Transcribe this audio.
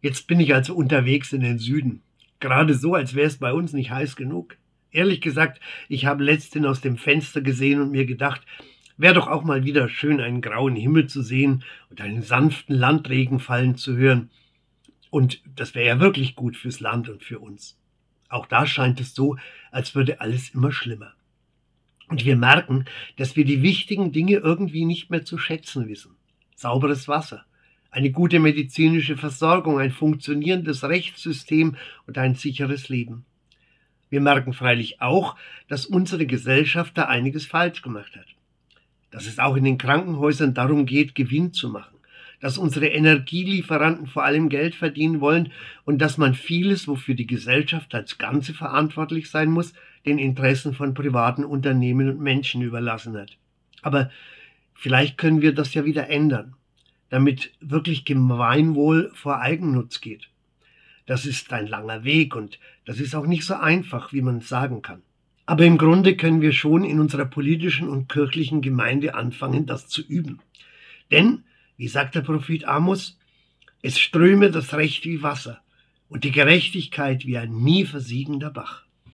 Jetzt bin ich also unterwegs in den Süden. Gerade so, als wäre es bei uns nicht heiß genug. Ehrlich gesagt, ich habe letzthin aus dem Fenster gesehen und mir gedacht, wäre doch auch mal wieder schön, einen grauen Himmel zu sehen und einen sanften Landregen fallen zu hören. Und das wäre ja wirklich gut fürs Land und für uns. Auch da scheint es so, als würde alles immer schlimmer. Und wir merken, dass wir die wichtigen Dinge irgendwie nicht mehr zu schätzen wissen. Sauberes Wasser, eine gute medizinische Versorgung, ein funktionierendes Rechtssystem und ein sicheres Leben. Wir merken freilich auch, dass unsere Gesellschaft da einiges falsch gemacht hat. Dass es auch in den Krankenhäusern darum geht, Gewinn zu machen. Dass unsere Energielieferanten vor allem Geld verdienen wollen und dass man vieles, wofür die Gesellschaft als Ganze verantwortlich sein muss, den Interessen von privaten Unternehmen und Menschen überlassen hat. Aber vielleicht können wir das ja wieder ändern damit wirklich Gemeinwohl vor Eigennutz geht. Das ist ein langer Weg und das ist auch nicht so einfach, wie man sagen kann. Aber im Grunde können wir schon in unserer politischen und kirchlichen Gemeinde anfangen, das zu üben. Denn, wie sagt der Prophet Amos, es ströme das Recht wie Wasser und die Gerechtigkeit wie ein nie versiegender Bach.